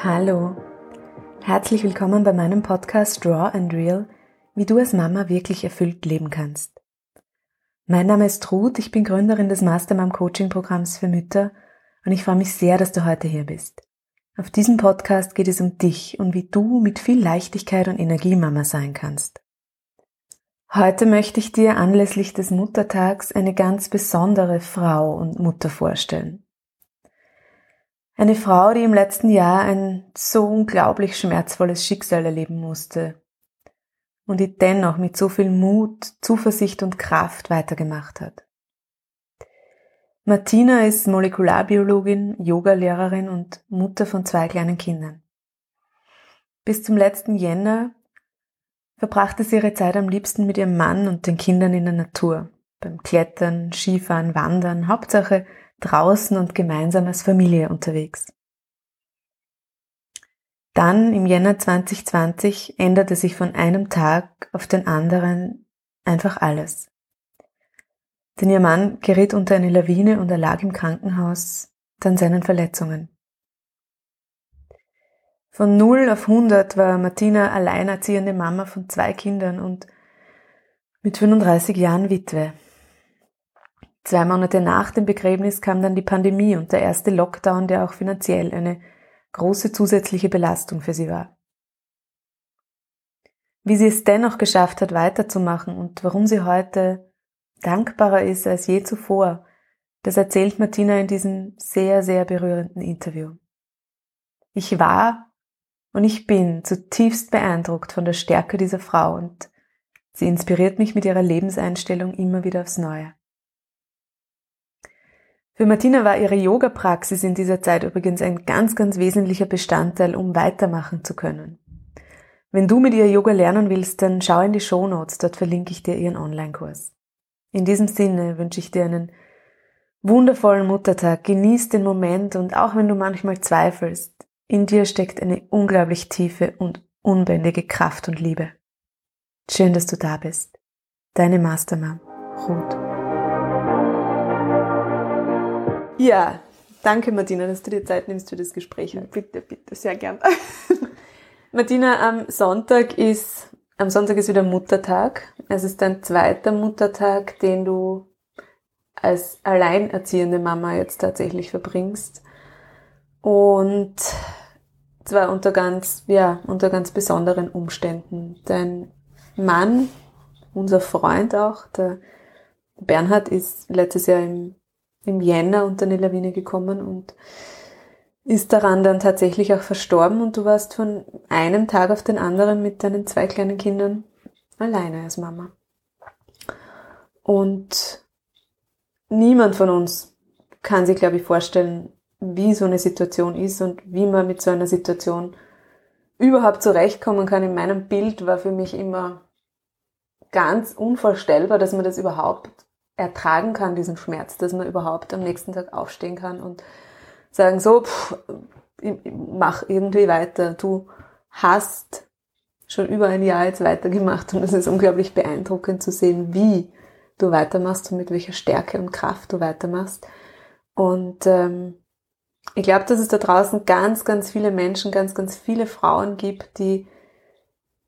Hallo, herzlich willkommen bei meinem Podcast Draw and Real, wie du als Mama wirklich erfüllt leben kannst. Mein Name ist Ruth, ich bin Gründerin des Mastermom Coaching Programms für Mütter und ich freue mich sehr, dass du heute hier bist. Auf diesem Podcast geht es um dich und wie du mit viel Leichtigkeit und Energie Mama sein kannst. Heute möchte ich dir anlässlich des Muttertags eine ganz besondere Frau und Mutter vorstellen. Eine Frau, die im letzten Jahr ein so unglaublich schmerzvolles Schicksal erleben musste und die dennoch mit so viel Mut, Zuversicht und Kraft weitergemacht hat. Martina ist Molekularbiologin, Yogalehrerin und Mutter von zwei kleinen Kindern. Bis zum letzten Jänner verbrachte sie ihre Zeit am liebsten mit ihrem Mann und den Kindern in der Natur, beim Klettern, Skifahren, Wandern, Hauptsache draußen und gemeinsam als Familie unterwegs. Dann im Jänner 2020 änderte sich von einem Tag auf den anderen einfach alles. Denn ihr Mann geriet unter eine Lawine und erlag im Krankenhaus dann seinen Verletzungen. Von 0 auf 100 war Martina alleinerziehende Mama von zwei Kindern und mit 35 Jahren Witwe. Zwei Monate nach dem Begräbnis kam dann die Pandemie und der erste Lockdown, der auch finanziell eine große zusätzliche Belastung für sie war. Wie sie es dennoch geschafft hat, weiterzumachen und warum sie heute dankbarer ist als je zuvor, das erzählt Martina in diesem sehr, sehr berührenden Interview. Ich war und ich bin zutiefst beeindruckt von der Stärke dieser Frau und sie inspiriert mich mit ihrer Lebenseinstellung immer wieder aufs Neue. Für Martina war ihre Yoga-Praxis in dieser Zeit übrigens ein ganz, ganz wesentlicher Bestandteil, um weitermachen zu können. Wenn du mit ihr Yoga lernen willst, dann schau in die Show Notes, dort verlinke ich dir ihren Online-Kurs. In diesem Sinne wünsche ich dir einen wundervollen Muttertag, genieß den Moment und auch wenn du manchmal zweifelst, in dir steckt eine unglaublich tiefe und unbändige Kraft und Liebe. Schön, dass du da bist. Deine Mastermam, Ruth. Ja, danke Martina, dass du dir Zeit nimmst für das Gespräch. Bitte, bitte, sehr gern. Martina, am Sonntag ist, am Sonntag ist wieder Muttertag. Es ist dein zweiter Muttertag, den du als alleinerziehende Mama jetzt tatsächlich verbringst. Und zwar unter ganz, ja, unter ganz besonderen Umständen. Dein Mann, unser Freund auch, der Bernhard ist letztes Jahr im im Jänner unter eine Lawine gekommen und ist daran dann tatsächlich auch verstorben und du warst von einem Tag auf den anderen mit deinen zwei kleinen Kindern alleine als Mama. Und niemand von uns kann sich, glaube ich, vorstellen, wie so eine Situation ist und wie man mit so einer Situation überhaupt zurechtkommen kann. In meinem Bild war für mich immer ganz unvorstellbar, dass man das überhaupt ertragen kann, diesen Schmerz, dass man überhaupt am nächsten Tag aufstehen kann und sagen, so, pff, mach irgendwie weiter. Du hast schon über ein Jahr jetzt weitergemacht und es ist unglaublich beeindruckend zu sehen, wie du weitermachst und mit welcher Stärke und Kraft du weitermachst. Und ähm, ich glaube, dass es da draußen ganz, ganz viele Menschen, ganz, ganz viele Frauen gibt, die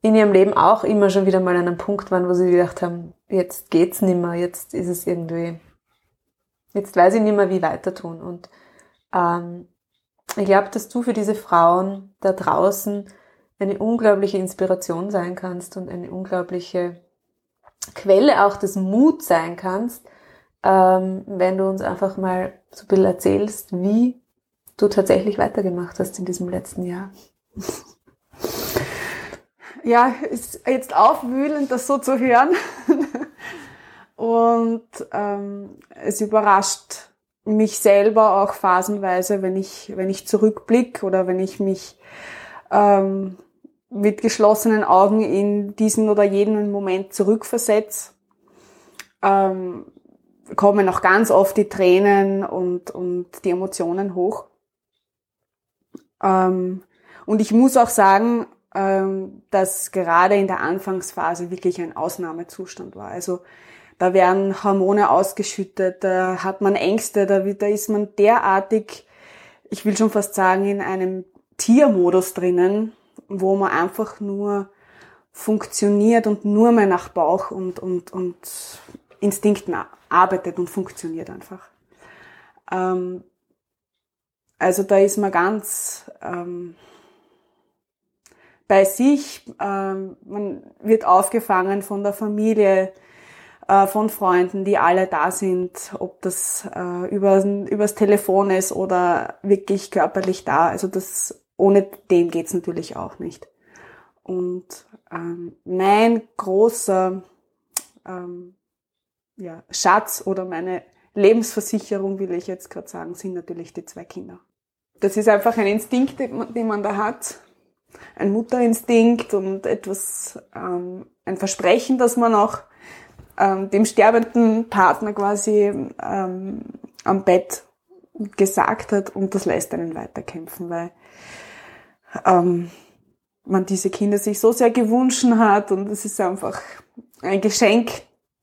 in ihrem Leben auch immer schon wieder mal an einem Punkt waren, wo sie gedacht haben, jetzt geht's nimmer, jetzt ist es irgendwie, jetzt weiß ich nimmer, wie weiter tun. Und ähm, ich glaube, dass du für diese Frauen da draußen eine unglaubliche Inspiration sein kannst und eine unglaubliche Quelle auch des Muts sein kannst, ähm, wenn du uns einfach mal so ein bisschen erzählst, wie du tatsächlich weitergemacht hast in diesem letzten Jahr. ja, ist jetzt aufwühlend, das so zu hören. Und ähm, es überrascht mich selber auch phasenweise, wenn ich, wenn ich zurückblicke oder wenn ich mich ähm, mit geschlossenen Augen in diesen oder jenen Moment zurückversetze, ähm, kommen auch ganz oft die Tränen und, und die Emotionen hoch. Ähm, und ich muss auch sagen, dass gerade in der Anfangsphase wirklich ein Ausnahmezustand war. Also da werden Hormone ausgeschüttet, da hat man Ängste, da, da ist man derartig, ich will schon fast sagen, in einem Tiermodus drinnen, wo man einfach nur funktioniert und nur mehr nach Bauch und, und, und Instinkten arbeitet und funktioniert einfach. Ähm, also da ist man ganz ähm, bei sich, ähm, man wird aufgefangen von der Familie, äh, von Freunden, die alle da sind, ob das äh, über, übers Telefon ist oder wirklich körperlich da. Also das ohne dem geht's natürlich auch nicht. Und ähm, mein großer ähm, ja, Schatz oder meine Lebensversicherung, will ich jetzt gerade sagen, sind natürlich die zwei Kinder. Das ist einfach ein Instinkt, den man da hat, ein Mutterinstinkt und etwas, ähm, ein Versprechen, das man auch ähm, dem sterbenden Partner quasi ähm, am Bett gesagt hat und das lässt einen weiterkämpfen, weil ähm, man diese Kinder sich so sehr gewünscht hat und es ist einfach ein Geschenk.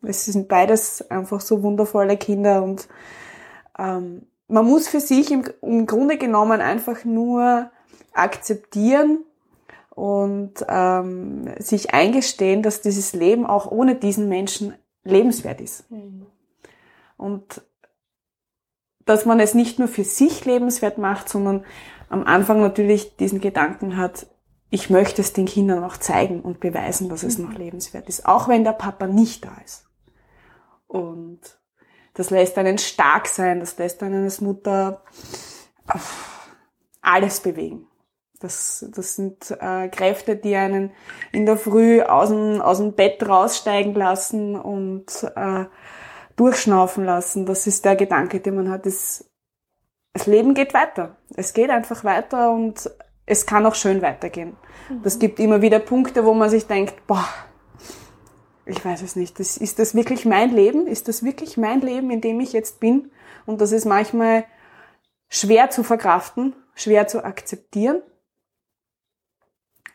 Es sind beides einfach so wundervolle Kinder und ähm, man muss für sich im, im Grunde genommen einfach nur akzeptieren und ähm, sich eingestehen, dass dieses Leben auch ohne diesen Menschen lebenswert ist. Mhm. Und dass man es nicht nur für sich lebenswert macht, sondern am Anfang natürlich diesen Gedanken hat, ich möchte es den Kindern auch zeigen und beweisen, dass es mhm. noch lebenswert ist, auch wenn der Papa nicht da ist. Und das lässt einen stark sein, das lässt einen als Mutter alles bewegen. Das, das sind äh, Kräfte, die einen in der Früh aus dem, aus dem Bett raussteigen lassen und äh, durchschnaufen lassen. Das ist der Gedanke, den man hat. Das, das Leben geht weiter. Es geht einfach weiter und es kann auch schön weitergehen. Mhm. Das gibt immer wieder Punkte, wo man sich denkt, boah, ich weiß es nicht. Das, ist das wirklich mein Leben? Ist das wirklich mein Leben, in dem ich jetzt bin? Und das ist manchmal schwer zu verkraften, schwer zu akzeptieren.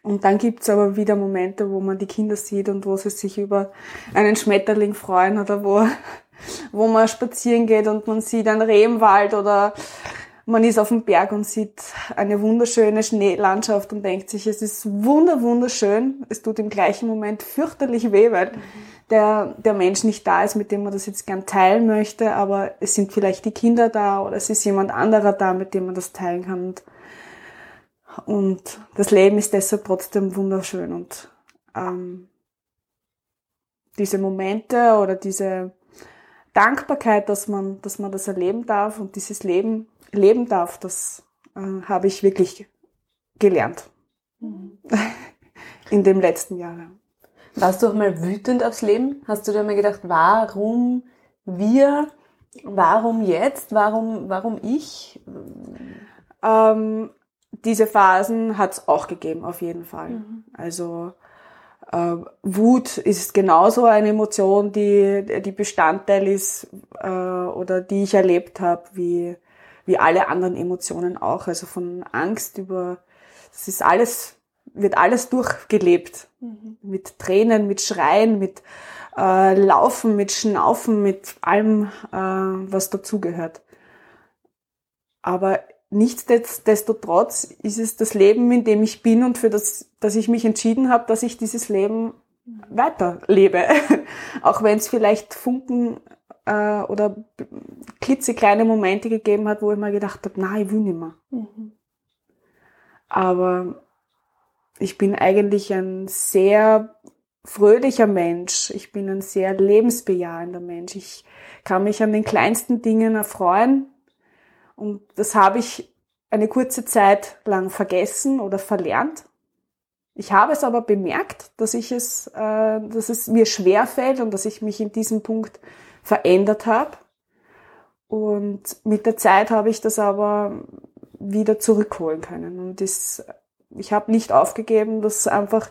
Und dann gibt's aber wieder Momente, wo man die Kinder sieht und wo sie sich über einen Schmetterling freuen oder wo, wo man spazieren geht und man sieht einen Reh im Wald oder man ist auf dem Berg und sieht eine wunderschöne Schneelandschaft und denkt sich, es ist wunder, wunderschön. Es tut im gleichen Moment fürchterlich weh, weil der, der Mensch nicht da ist, mit dem man das jetzt gern teilen möchte, aber es sind vielleicht die Kinder da oder es ist jemand anderer da, mit dem man das teilen kann. Und und das Leben ist deshalb trotzdem wunderschön. Und ähm, diese Momente oder diese Dankbarkeit, dass man, dass man das erleben darf und dieses Leben leben darf, das äh, habe ich wirklich gelernt. Mhm. In dem letzten Jahr. Warst du auch mal wütend aufs Leben? Hast du dir mal gedacht, warum wir? Warum jetzt? Warum, warum ich? Ähm, diese Phasen hat es auch gegeben, auf jeden Fall. Mhm. Also äh, Wut ist genauso eine Emotion, die, die Bestandteil ist äh, oder die ich erlebt habe, wie, wie alle anderen Emotionen auch. Also von Angst über, das ist alles, wird alles durchgelebt. Mhm. Mit Tränen, mit Schreien, mit äh, Laufen, mit Schnaufen, mit allem, äh, was dazugehört. Aber nichtsdestotrotz ist es das Leben, in dem ich bin und für das, dass ich mich entschieden habe, dass ich dieses Leben weiterlebe. Auch wenn es vielleicht Funken äh, oder klitzekleine Momente gegeben hat, wo ich mir gedacht habe, nein, ich will nicht mehr. Mhm. Aber ich bin eigentlich ein sehr fröhlicher Mensch. Ich bin ein sehr lebensbejahender Mensch. Ich kann mich an den kleinsten Dingen erfreuen und das habe ich eine kurze Zeit lang vergessen oder verlernt. Ich habe es aber bemerkt, dass ich es, äh, dass es mir schwer fällt und dass ich mich in diesem Punkt verändert habe. Und mit der Zeit habe ich das aber wieder zurückholen können. Und das, ich habe nicht aufgegeben, das einfach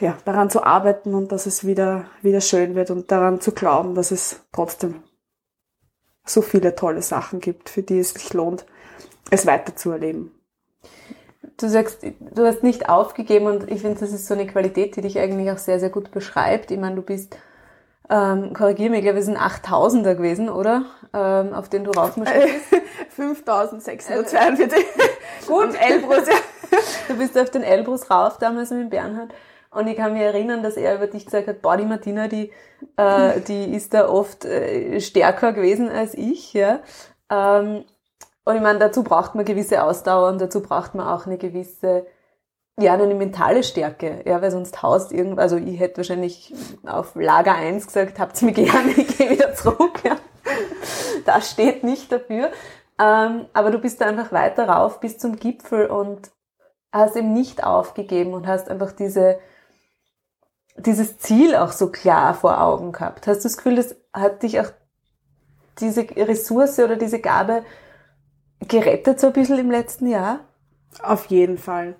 ja, daran zu arbeiten und dass es wieder, wieder schön wird und daran zu glauben, dass es trotzdem so viele tolle Sachen gibt, für die es sich lohnt, es weiter zu erleben. Du sagst, du hast nicht aufgegeben und ich finde, das ist so eine Qualität, die dich eigentlich auch sehr, sehr gut beschreibt. Ich meine, du bist ähm, korrigiere mich, es sind 8000er gewesen, oder? Ähm, auf den du raufmarschiert bist. 5642. Gut. Elbrus, ja. Du bist auf den Elbrus rauf, damals mit Bernhard. Und ich kann mich erinnern, dass er über dich gesagt hat, boah, die Martina, die, äh, die ist da oft äh, stärker gewesen als ich, ja. Ähm, und ich meine, dazu braucht man gewisse Ausdauer und dazu braucht man auch eine gewisse, ja, eine mentale Stärke, ja, weil sonst haust irgendwas, also ich hätte wahrscheinlich auf Lager 1 gesagt, habt's mir gerne, ich gehe wieder zurück, ja. Das steht nicht dafür. Ähm, aber du bist da einfach weiter rauf bis zum Gipfel und hast eben nicht aufgegeben und hast einfach diese, dieses Ziel auch so klar vor Augen gehabt. Hast du das Gefühl, das hat dich auch diese Ressource oder diese Gabe gerettet so ein bisschen im letzten Jahr? Auf jeden Fall.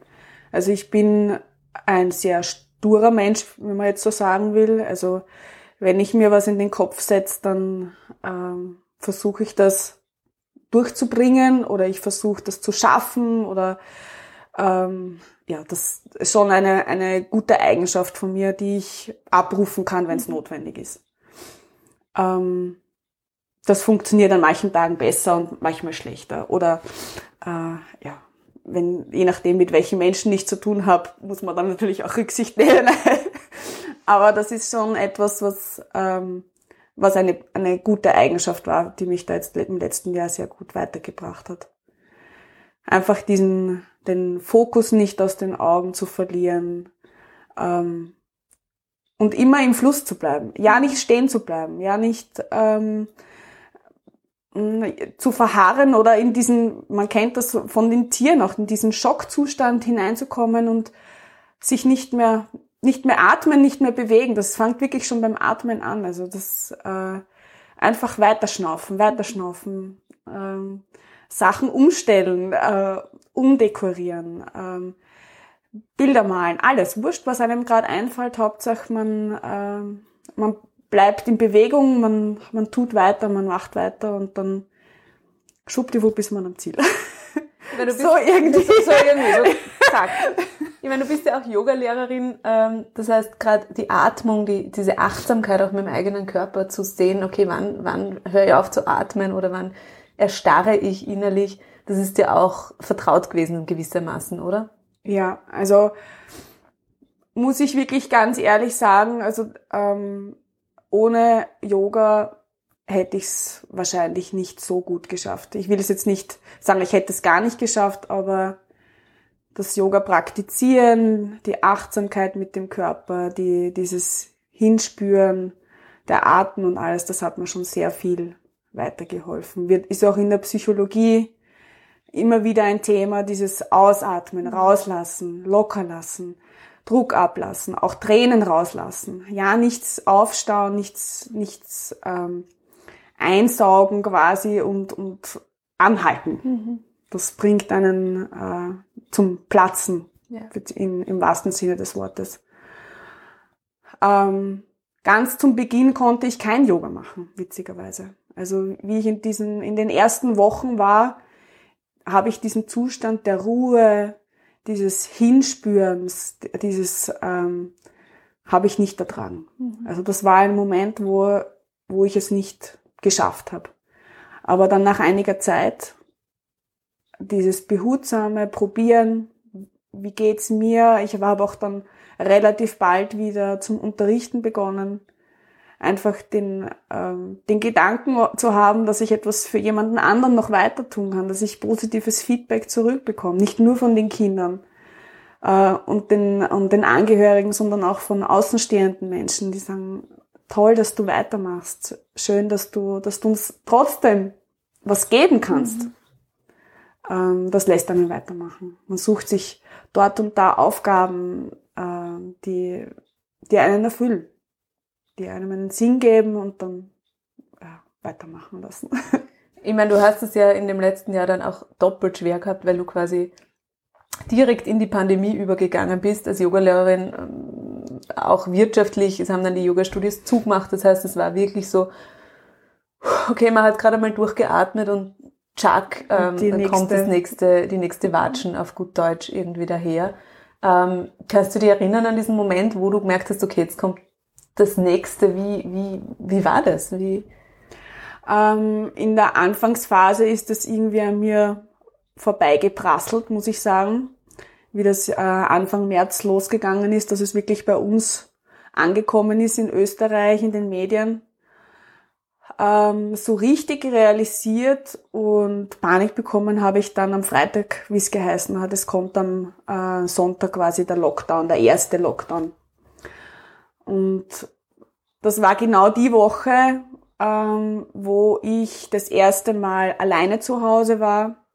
Also ich bin ein sehr sturer Mensch, wenn man jetzt so sagen will. Also wenn ich mir was in den Kopf setze, dann ähm, versuche ich das durchzubringen oder ich versuche das zu schaffen oder ähm, ja, das ist schon eine, eine gute Eigenschaft von mir, die ich abrufen kann, wenn es mhm. notwendig ist. Ähm, das funktioniert an manchen Tagen besser und manchmal schlechter. Oder äh, ja, wenn, je nachdem, mit welchen Menschen ich zu tun habe, muss man dann natürlich auch Rücksicht nehmen. Aber das ist schon etwas, was, ähm, was eine, eine gute Eigenschaft war, die mich da jetzt im letzten Jahr sehr gut weitergebracht hat. Einfach diesen, den Fokus nicht aus den Augen zu verlieren ähm, und immer im Fluss zu bleiben. Ja, nicht stehen zu bleiben, ja, nicht ähm, zu verharren oder in diesen, man kennt das von den Tieren auch, in diesen Schockzustand hineinzukommen und sich nicht mehr, nicht mehr atmen, nicht mehr bewegen. Das fängt wirklich schon beim Atmen an. Also das äh, einfach weiterschnaufen, weiterschnaufen, ähm, Sachen umstellen, äh, umdekorieren, ähm, Bilder malen, alles. Wurscht, was einem gerade einfällt. Hauptsache man, äh, man bleibt in Bewegung, man, man tut weiter, man macht weiter und dann schwuppdiwupp bis man am Ziel. Meine, so irgendwie. So, so irgendwie, so, zack. Ich meine, du bist ja auch Yogalehrerin, ähm, das heißt gerade die Atmung, die, diese Achtsamkeit auch mit dem eigenen Körper zu sehen, okay, wann, wann höre ich auf zu atmen oder wann erstarre ich innerlich, das ist ja auch vertraut gewesen gewissermaßen, oder? Ja, also muss ich wirklich ganz ehrlich sagen, also ähm, ohne Yoga hätte ich es wahrscheinlich nicht so gut geschafft. Ich will es jetzt nicht sagen, ich hätte es gar nicht geschafft, aber das Yoga praktizieren, die Achtsamkeit mit dem Körper, die, dieses Hinspüren, der Atem und alles, das hat mir schon sehr viel weitergeholfen. Wird, ist auch in der Psychologie immer wieder ein Thema, dieses Ausatmen, rauslassen, locker lassen. Druck ablassen, auch Tränen rauslassen. Ja, nichts aufstauen, nichts, nichts ähm, einsaugen quasi und, und anhalten. Mhm. Das bringt einen äh, zum Platzen ja. in, im wahrsten Sinne des Wortes. Ähm, ganz zum Beginn konnte ich kein Yoga machen, witzigerweise. Also wie ich in diesen, in den ersten Wochen war, habe ich diesen Zustand der Ruhe, dieses Hinspürens, dieses ähm, habe ich nicht ertragen. Mhm. Also das war ein Moment, wo, wo ich es nicht geschafft habe. Aber dann nach einiger Zeit dieses behutsame Probieren, wie geht's mir? Ich habe auch dann relativ bald wieder zum Unterrichten begonnen einfach den, ähm, den Gedanken zu haben, dass ich etwas für jemanden anderen noch weiter tun kann, dass ich positives Feedback zurückbekomme, nicht nur von den Kindern äh, und, den, und den Angehörigen, sondern auch von außenstehenden Menschen, die sagen, toll, dass du weitermachst, schön, dass du, dass du uns trotzdem was geben kannst. Mhm. Ähm, das lässt einen weitermachen. Man sucht sich dort und da Aufgaben, äh, die, die einen erfüllen die einem einen Sinn geben und dann ja, weitermachen lassen. Ich meine, du hast es ja in dem letzten Jahr dann auch doppelt schwer gehabt, weil du quasi direkt in die Pandemie übergegangen bist als Yogalehrerin, ähm, auch wirtschaftlich. Es haben dann die Yoga-Studios zugemacht. Das heißt, es war wirklich so, okay, man hat gerade mal durchgeatmet und tschack, ähm, dann kommt das nächste, die nächste Watschen auf gut Deutsch irgendwie daher. Ähm, kannst du dich erinnern an diesen Moment, wo du gemerkt hast, okay, jetzt kommt das nächste? Wie, wie, wie war das? Wie? Ähm, in der Anfangsphase ist das irgendwie an mir vorbeigeprasselt, muss ich sagen. Wie das äh, Anfang März losgegangen ist, dass es wirklich bei uns angekommen ist in Österreich, in den Medien. Ähm, so richtig realisiert und Panik bekommen habe ich dann am Freitag, wie es geheißen hat. Es kommt am äh, Sonntag quasi der Lockdown, der erste Lockdown. Und das war genau die Woche, ähm, wo ich das erste Mal alleine zu Hause war.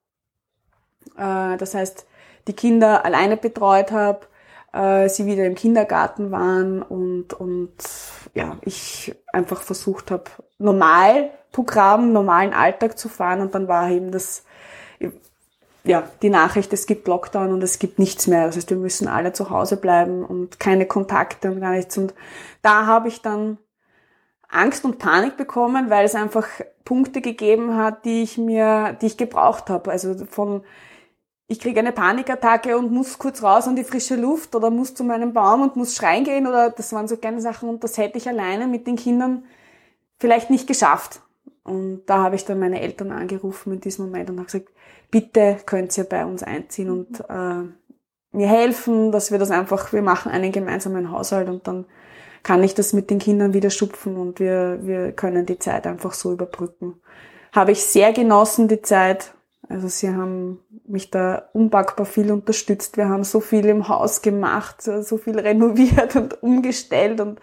Äh, das heißt, die Kinder alleine betreut habe, äh, sie wieder im Kindergarten waren und, und ja, ich einfach versucht habe, normal Programm, normalen Alltag zu fahren und dann war eben das, ja, die Nachricht, es gibt Lockdown und es gibt nichts mehr. Das heißt, wir müssen alle zu Hause bleiben und keine Kontakte und gar nichts. Und da habe ich dann Angst und Panik bekommen, weil es einfach Punkte gegeben hat, die ich mir, die ich gebraucht habe. Also von ich kriege eine Panikattacke und muss kurz raus an die frische Luft oder muss zu meinem Baum und muss schreien gehen oder das waren so kleine Sachen und das hätte ich alleine mit den Kindern vielleicht nicht geschafft. Und da habe ich dann meine Eltern angerufen in diesem Moment und habe gesagt, bitte könnt ihr bei uns einziehen und äh, mir helfen, dass wir das einfach, wir machen einen gemeinsamen Haushalt und dann kann ich das mit den Kindern wieder schupfen und wir, wir können die Zeit einfach so überbrücken. Habe ich sehr genossen, die Zeit. Also sie haben mich da unpackbar viel unterstützt. Wir haben so viel im Haus gemacht, so viel renoviert und umgestellt und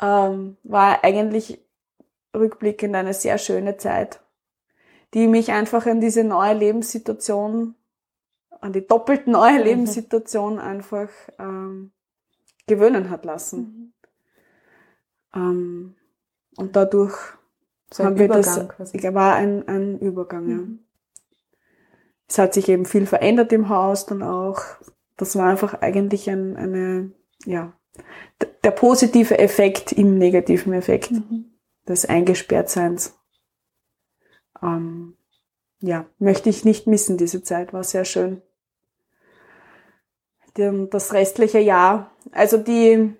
ähm, war eigentlich rückblickend eine sehr schöne Zeit, die mich einfach an diese neue Lebenssituation, an die doppelt neue mhm. Lebenssituation einfach ähm, gewöhnen hat lassen. Mhm. Ähm, und dadurch so haben wir Übergang das, quasi. war ein, ein Übergang, ja. Mhm. Es hat sich eben viel verändert im Haus dann auch. Das war einfach eigentlich ein, eine, ja, der positive Effekt im negativen Effekt mhm. des Eingesperrtseins. Ähm, ja, möchte ich nicht missen, diese Zeit war sehr schön. Das restliche Jahr, also die,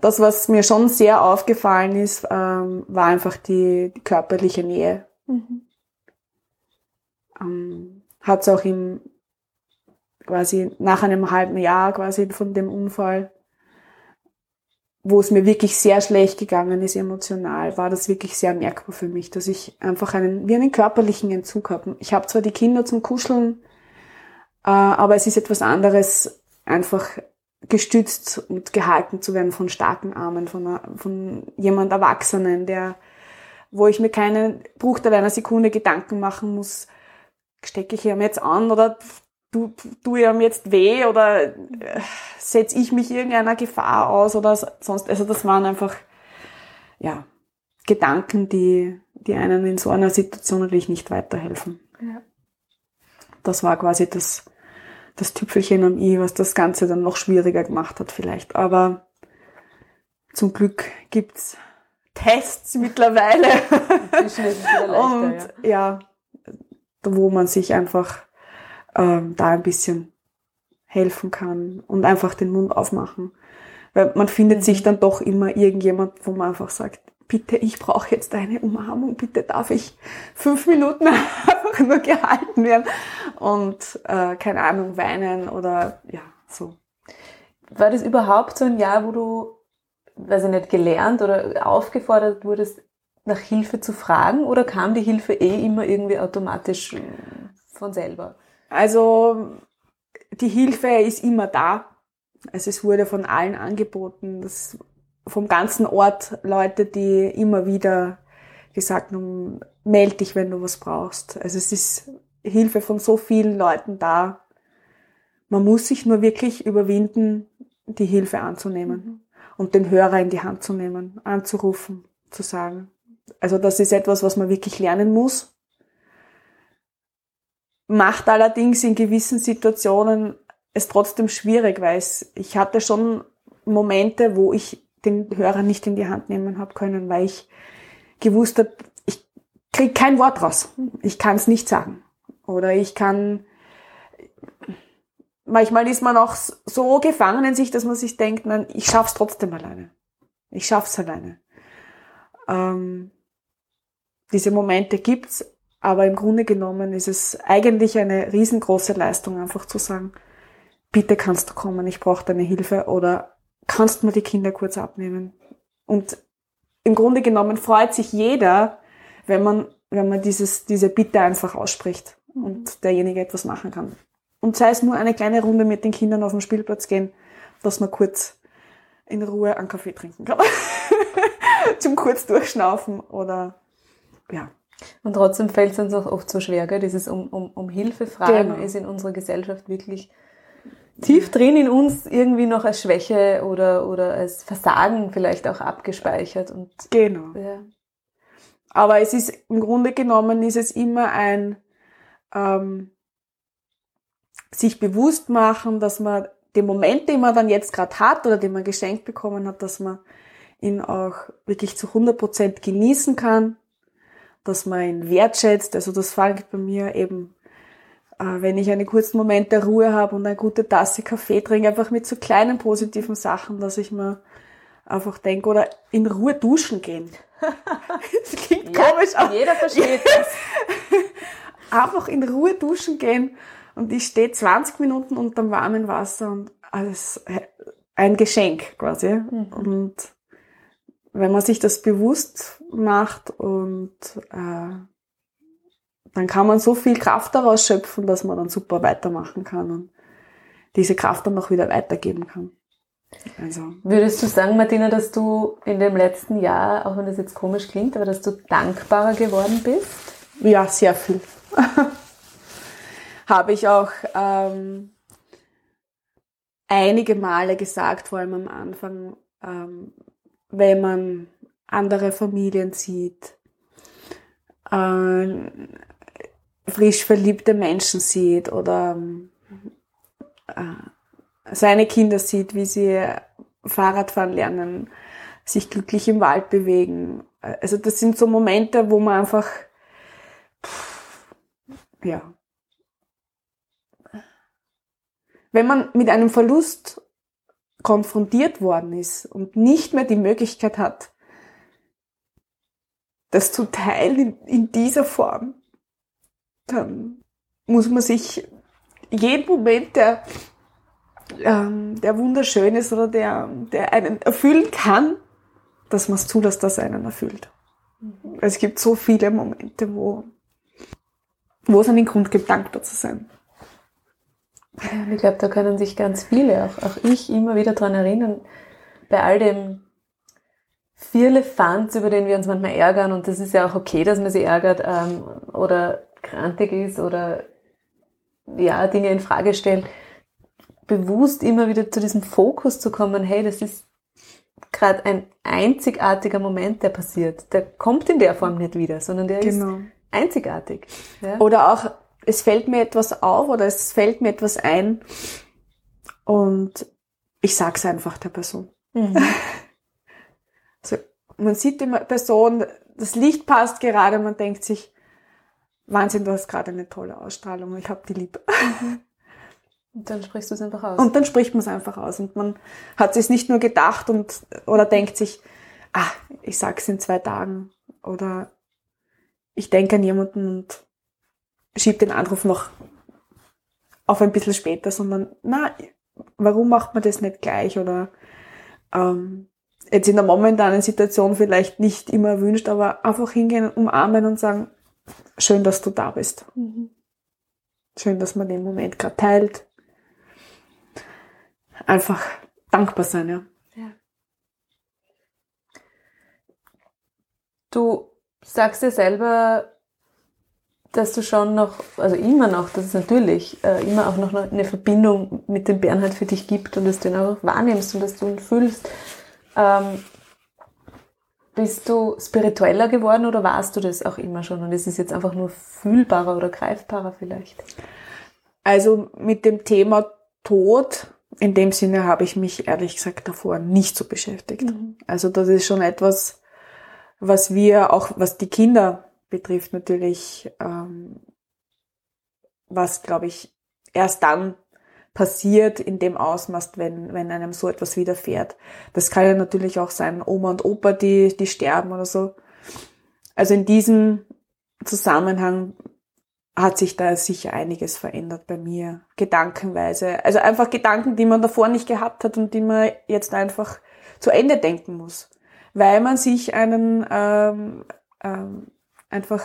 das, was mir schon sehr aufgefallen ist, ähm, war einfach die, die körperliche Nähe. Mhm. Ähm, hat es auch im, quasi nach einem halben Jahr quasi von dem Unfall, wo es mir wirklich sehr schlecht gegangen ist emotional, war das wirklich sehr merkbar für mich, dass ich einfach einen, wie einen körperlichen Entzug habe. Ich habe zwar die Kinder zum Kuscheln, äh, aber es ist etwas anderes, einfach gestützt und gehalten zu werden von starken Armen, von, einer, von jemand Erwachsenen, der, wo ich mir keinen Bruchteil einer Sekunde Gedanken machen muss, stecke ich ihm jetzt an oder tu, tu ihm jetzt weh oder äh, setze ich mich irgendeiner Gefahr aus oder sonst. Also das waren einfach ja, Gedanken, die, die einen in so einer Situation natürlich nicht weiterhelfen. Ja. Das war quasi das, das Tüpfelchen am i, was das Ganze dann noch schwieriger gemacht hat vielleicht. Aber zum Glück gibt's Tests mittlerweile. Und ja wo man sich einfach ähm, da ein bisschen helfen kann und einfach den Mund aufmachen. Weil man findet mhm. sich dann doch immer irgendjemand, wo man einfach sagt, bitte, ich brauche jetzt eine Umarmung, bitte darf ich fünf Minuten einfach nur gehalten werden und äh, keine Ahnung, weinen oder ja, so. War das überhaupt so ein Jahr, wo du, weiß ich nicht, gelernt oder aufgefordert wurdest, nach Hilfe zu fragen oder kam die Hilfe eh immer irgendwie automatisch von selber? Also die Hilfe ist immer da. Also es wurde von allen angeboten, dass vom ganzen Ort Leute, die immer wieder gesagt haben, meld dich, wenn du was brauchst. Also es ist Hilfe von so vielen Leuten da. Man muss sich nur wirklich überwinden, die Hilfe anzunehmen mhm. und den Hörer in die Hand zu nehmen, anzurufen, zu sagen, also das ist etwas, was man wirklich lernen muss. Macht allerdings in gewissen Situationen es trotzdem schwierig, weil es, ich hatte schon Momente, wo ich den Hörer nicht in die Hand nehmen habe können, weil ich gewusst habe, ich krieg kein Wort raus. Ich kann es nicht sagen. Oder ich kann, manchmal ist man auch so gefangen in sich, dass man sich denkt, nein, ich schaff's trotzdem alleine. Ich schaff's alleine. Ähm, diese Momente gibt's, aber im Grunde genommen ist es eigentlich eine riesengroße Leistung, einfach zu sagen, bitte kannst du kommen, ich brauche deine Hilfe oder kannst mir die Kinder kurz abnehmen. Und im Grunde genommen freut sich jeder, wenn man, wenn man dieses, diese Bitte einfach ausspricht und derjenige etwas machen kann. Und sei es nur eine kleine Runde mit den Kindern auf den Spielplatz gehen, dass man kurz in Ruhe einen Kaffee trinken kann. Zum kurz durchschnaufen oder ja. Und trotzdem fällt es uns auch oft so schwer, gell? dieses um, um, um Hilfe fragen Genau. ist in unserer Gesellschaft wirklich tief drin in uns irgendwie noch als Schwäche oder, oder als Versagen vielleicht auch abgespeichert. Und Genau. ja. Aber es ist im Grunde genommen ist es immer ein ähm, sich bewusst machen, dass man den Moment, den man dann jetzt gerade hat oder den man geschenkt bekommen hat, dass man ihn auch wirklich zu 100% genießen kann, dass man ihn wertschätzt. Also das fängt bei mir eben, äh, wenn ich einen kurzen Moment der Ruhe habe und eine gute Tasse Kaffee trinke, einfach mit so kleinen positiven Sachen, dass ich mir einfach denke, oder in Ruhe duschen gehen. das klingt komisch, aber jeder versteht das. einfach in Ruhe duschen gehen und ich stehe 20 Minuten unter warmem Wasser und alles ein Geschenk quasi. Und wenn man sich das bewusst macht und äh, dann kann man so viel Kraft daraus schöpfen, dass man dann super weitermachen kann und diese Kraft dann noch wieder weitergeben kann. Also Würdest du sagen, Martina, dass du in dem letzten Jahr, auch wenn das jetzt komisch klingt, aber dass du dankbarer geworden bist? Ja, sehr viel. Habe ich auch ähm, einige Male gesagt, vor allem am Anfang, ähm, wenn man andere Familien sieht, äh, frisch verliebte Menschen sieht oder äh, seine Kinder sieht, wie sie Fahrradfahren lernen, sich glücklich im Wald bewegen. Also das sind so Momente, wo man einfach ja. Wenn man mit einem Verlust konfrontiert worden ist und nicht mehr die Möglichkeit hat, das zu teilen in, dieser Form, dann muss man sich jeden Moment, der, ähm, der wunderschön ist oder der, der einen erfüllen kann, dass man es zulässt, dass er einen erfüllt. Es gibt so viele Momente, wo, wo es einen Grund gibt, dankbar zu sein. Und ich glaube, da können sich ganz viele, auch, auch ich, immer wieder dran erinnern, bei all dem Vierlefanz, über den wir uns manchmal ärgern, und das ist ja auch okay, dass man sich ärgert ähm, oder krantig ist oder ja, Dinge in Frage stellt, bewusst immer wieder zu diesem Fokus zu kommen, hey, das ist gerade ein einzigartiger Moment, der passiert. Der kommt in der Form nicht wieder, sondern der ist einzigartig. Ja? Oder auch, es fällt mir etwas auf oder es fällt mir etwas ein und ich sag's einfach der Person. Mhm. Also, man sieht die Person, das Licht passt gerade, man denkt sich, Wahnsinn, du hast gerade eine tolle Ausstrahlung, ich hab die lieb. Und dann sprichst du es einfach aus. Und dann spricht man es einfach aus und man hat es nicht nur gedacht und oder denkt sich, ah, ich sag's in zwei Tagen oder ich denke an jemanden und schieb den Anruf noch auf ein bisschen später, sondern na, warum macht man das nicht gleich oder ähm, jetzt in der momentanen Situation vielleicht nicht immer erwünscht, aber einfach hingehen, umarmen und sagen, schön, dass du da bist. Mhm. Schön, dass man den Moment gerade teilt. Einfach dankbar sein, ja. Ja. Du sagst dir selber, dass du schon noch, also immer noch, dass es natürlich äh, immer auch noch eine Verbindung mit dem Bernhard für dich gibt und dass du ihn auch wahrnimmst und dass du ihn fühlst. Ähm, bist du spiritueller geworden oder warst du das auch immer schon und ist es jetzt einfach nur fühlbarer oder greifbarer vielleicht? Also mit dem Thema Tod, in dem Sinne habe ich mich ehrlich gesagt davor nicht so beschäftigt. Mhm. Also das ist schon etwas, was wir auch, was die Kinder betrifft, natürlich, ähm, was glaube ich erst dann passiert in dem Ausmaß, wenn, wenn einem so etwas widerfährt. Das kann ja natürlich auch sein, Oma und Opa, die, die sterben oder so. Also in diesem Zusammenhang hat sich da sicher einiges verändert bei mir, gedankenweise. Also einfach Gedanken, die man davor nicht gehabt hat und die man jetzt einfach zu Ende denken muss, weil man sich einen ähm, ähm, einfach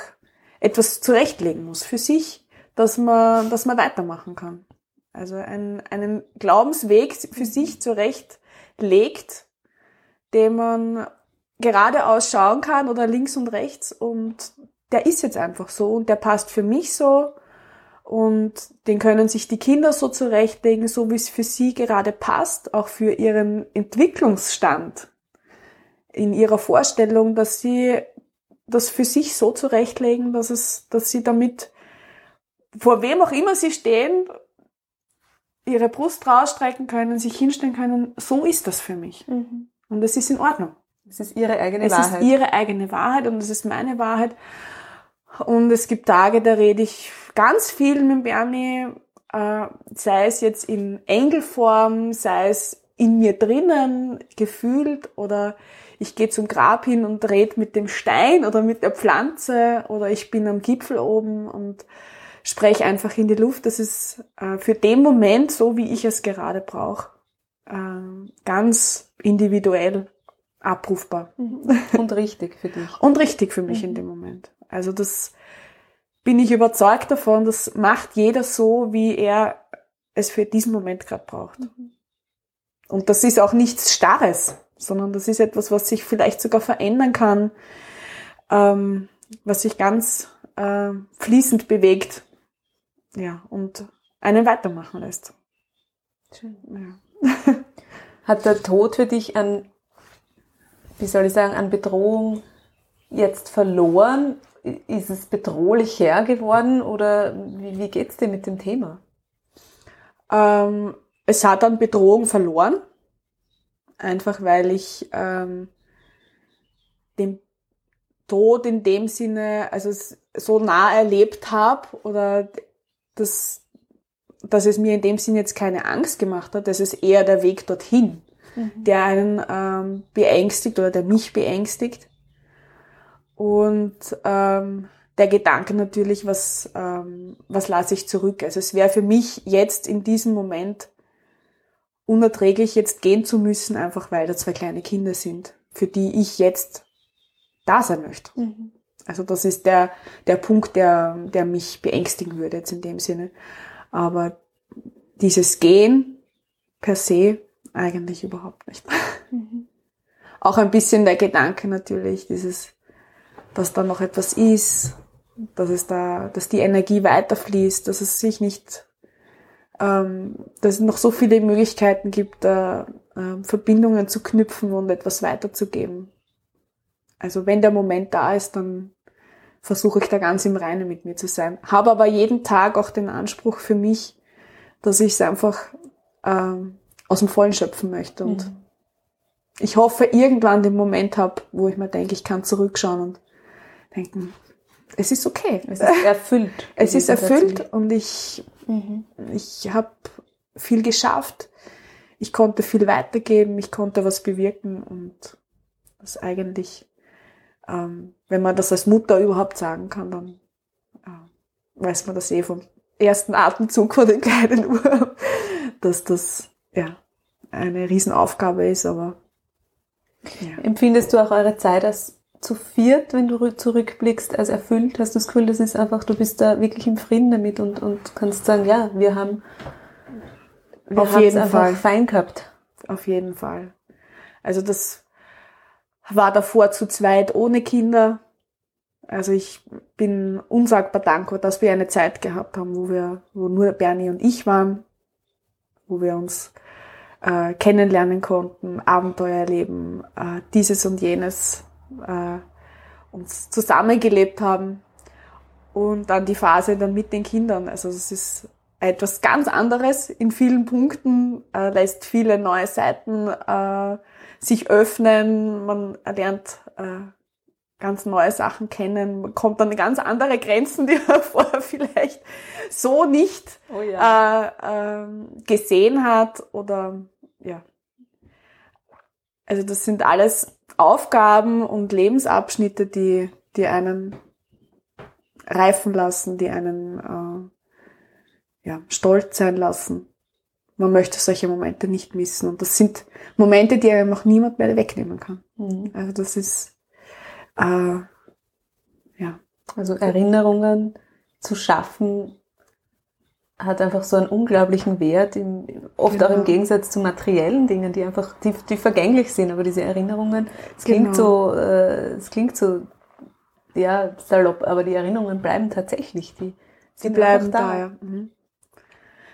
etwas zurechtlegen muss für sich, dass man, dass man weitermachen kann. Also einen, einen Glaubensweg für sich zurechtlegt, den man geradeaus schauen kann oder links und rechts und der ist jetzt einfach so und der passt für mich so und den können sich die Kinder so zurechtlegen, so wie es für sie gerade passt, auch für ihren Entwicklungsstand in ihrer Vorstellung, dass sie das für sich so zurechtlegen, dass es, dass sie damit vor wem auch immer sie stehen, ihre Brust rausstrecken können, sich hinstellen können. So ist das für mich. Mhm. Und das ist in Ordnung. Es ist ihre eigene es Wahrheit. Es ist ihre eigene Wahrheit und es ist meine Wahrheit. Und es gibt Tage, da rede ich ganz viel mit Bernie, äh, sei es jetzt in Engelform, sei es in mir drinnen gefühlt oder ich gehe zum Grab hin und rede mit dem Stein oder mit der Pflanze oder ich bin am Gipfel oben und spreche einfach in die Luft. Das ist äh, für den Moment, so wie ich es gerade brauche, äh, ganz individuell abrufbar. Und richtig für dich. Und richtig für mich mhm. in dem Moment. Also das bin ich überzeugt davon, das macht jeder so, wie er es für diesen Moment gerade braucht. Mhm. Und das ist auch nichts Starres, sondern das ist etwas, was sich vielleicht sogar verändern kann, ähm, was sich ganz äh, fließend bewegt, ja, und einen weitermachen lässt. Schön. Ja. Hat der Tod für dich an, wie soll ich sagen, an Bedrohung jetzt verloren? Ist es bedrohlich her geworden oder wie, wie geht's dir mit dem Thema? Ähm, es hat an Bedrohung verloren, einfach weil ich ähm, den Tod in dem Sinne, also so nah erlebt habe oder dass, dass es mir in dem Sinne jetzt keine Angst gemacht hat, das ist eher der Weg dorthin, mhm. der einen ähm, beängstigt oder der mich beängstigt. Und ähm, der Gedanke natürlich, was, ähm, was lasse ich zurück. Also es wäre für mich jetzt in diesem Moment unerträglich, jetzt gehen zu müssen, einfach weil da zwei kleine Kinder sind, für die ich jetzt da sein möchte. Mhm. Also das ist der, der Punkt, der, der mich beängstigen würde jetzt in dem Sinne. Aber dieses Gehen per se eigentlich überhaupt nicht. Mhm. Auch ein bisschen der Gedanke natürlich, dieses dass da noch etwas ist, dass es da, dass die Energie weiterfließt, dass es sich nicht, ähm, dass es noch so viele Möglichkeiten gibt, da äh, Verbindungen zu knüpfen und etwas weiterzugeben. Also wenn der Moment da ist, dann versuche ich da ganz im Reinen mit mir zu sein. Habe aber jeden Tag auch den Anspruch für mich, dass ich es einfach ähm, aus dem Vollen schöpfen möchte. Und mhm. ich hoffe, irgendwann den Moment habe, wo ich mir denke, ich kann zurückschauen und denken, es ist okay. Es ist erfüllt. es ist erfüllt und ich, mhm. ich habe viel geschafft. Ich konnte viel weitergeben, ich konnte was bewirken und das eigentlich, ähm, wenn man das als Mutter überhaupt sagen kann, dann äh, weiß man das eh vom ersten Atemzug von den kleinen Uhr, dass das ja eine Riesenaufgabe ist, aber ja. Empfindest du auch eure Zeit als zu viert, wenn du zurückblickst, als erfüllt? Hast du das Gefühl, das ist einfach, du bist da wirklich im Frieden damit und, und kannst sagen, ja, wir haben wir auf jeden einfach Fall fein gehabt. Auf jeden Fall. Also das war davor zu zweit ohne Kinder. Also ich bin unsagbar dankbar, dass wir eine Zeit gehabt haben, wo wir, wo nur Bernie und ich waren, wo wir uns äh, kennenlernen konnten, Abenteuer erleben, äh, dieses und jenes äh, uns zusammengelebt haben. Und dann die Phase dann mit den Kindern. Also es ist etwas ganz anderes in vielen Punkten, äh, lässt viele neue Seiten äh, sich öffnen. Man lernt äh, ganz neue Sachen kennen, man kommt an ganz andere Grenzen, die man vorher vielleicht so nicht oh ja. äh, äh, gesehen hat oder ja. Also das sind alles Aufgaben und Lebensabschnitte, die, die einen reifen lassen, die einen äh, ja, stolz sein lassen. Man möchte solche Momente nicht missen. Und das sind Momente, die einem noch niemand mehr wegnehmen kann. Mhm. Also das ist äh, ja. Also Erinnerungen zu schaffen, hat einfach so einen unglaublichen Wert, im, oft genau. auch im genau. Gegensatz zu materiellen Dingen, die einfach, die, die vergänglich sind, aber diese Erinnerungen, es klingt genau. so, äh, es klingt so, ja, salopp, aber die Erinnerungen bleiben tatsächlich, die, die bleiben da. da ja. Mhm.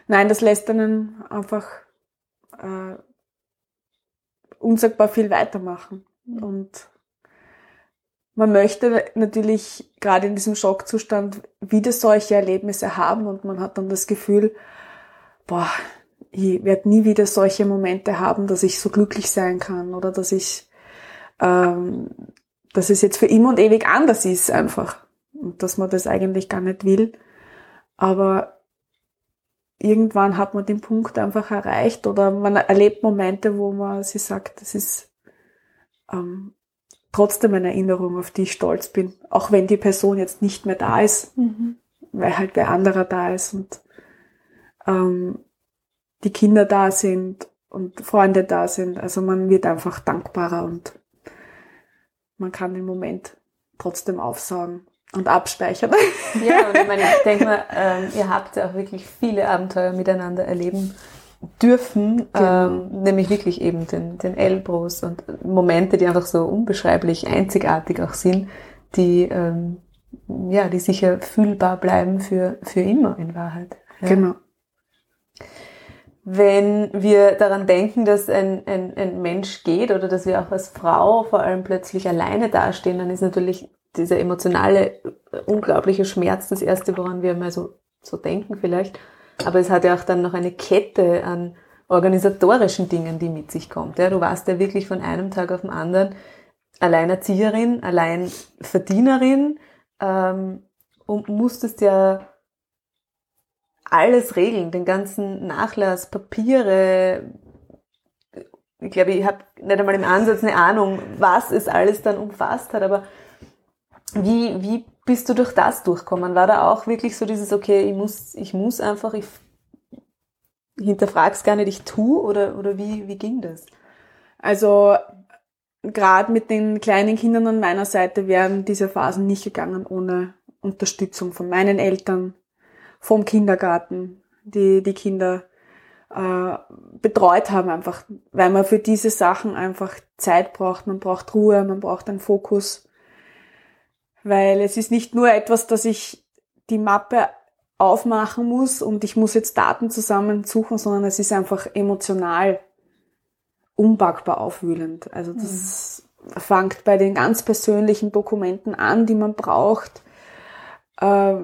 Nein, das lässt einen einfach äh, unsagbar viel weitermachen mhm. und man möchte natürlich gerade in diesem Schockzustand wieder solche Erlebnisse haben und man hat dann das Gefühl, boah, ich werde nie wieder solche Momente haben, dass ich so glücklich sein kann oder dass ich, ähm, dass es jetzt für immer und ewig anders ist einfach und dass man das eigentlich gar nicht will. Aber irgendwann hat man den Punkt einfach erreicht oder man erlebt Momente, wo man sich sagt, das ist ähm, trotzdem eine Erinnerung, auf die ich stolz bin, auch wenn die Person jetzt nicht mehr da ist, mhm. weil halt wer anderer da ist und ähm, die Kinder da sind und Freunde da sind. Also man wird einfach dankbarer und man kann den Moment trotzdem aufsaugen und abspeichern. Ja, und ich meine, ich denke mal, ähm, ihr habt ja auch wirklich viele Abenteuer miteinander erleben dürfen, genau. ähm, nämlich wirklich eben den, den Elbros und Momente, die einfach so unbeschreiblich einzigartig auch sind, die, ähm, ja, die sicher fühlbar bleiben für, für immer in Wahrheit. Ja. Genau. Wenn wir daran denken, dass ein, ein, ein Mensch geht oder dass wir auch als Frau vor allem plötzlich alleine dastehen, dann ist natürlich dieser emotionale, unglaubliche Schmerz das Erste, woran wir mal so, so denken vielleicht. Aber es hat ja auch dann noch eine Kette an organisatorischen Dingen, die mit sich kommt. Ja, du warst ja wirklich von einem Tag auf den anderen Alleinerzieherin, Alleinverdienerin ähm, und musstest ja alles regeln, den ganzen Nachlass, Papiere. Ich glaube, ich habe nicht einmal im Ansatz eine Ahnung, was es alles dann umfasst hat, aber wie, wie bist du durch das durchkommen? War da auch wirklich so dieses, okay, ich muss, ich muss einfach, ich hinterfrag's gar nicht, ich tu oder, oder wie, wie ging das? Also, gerade mit den kleinen Kindern an meiner Seite wären diese Phasen nicht gegangen ohne Unterstützung von meinen Eltern, vom Kindergarten, die die Kinder äh, betreut haben einfach, weil man für diese Sachen einfach Zeit braucht, man braucht Ruhe, man braucht einen Fokus weil es ist nicht nur etwas, dass ich die Mappe aufmachen muss und ich muss jetzt Daten zusammensuchen, sondern es ist einfach emotional unpackbar aufwühlend. Also das mhm. fängt bei den ganz persönlichen Dokumenten an, die man braucht äh,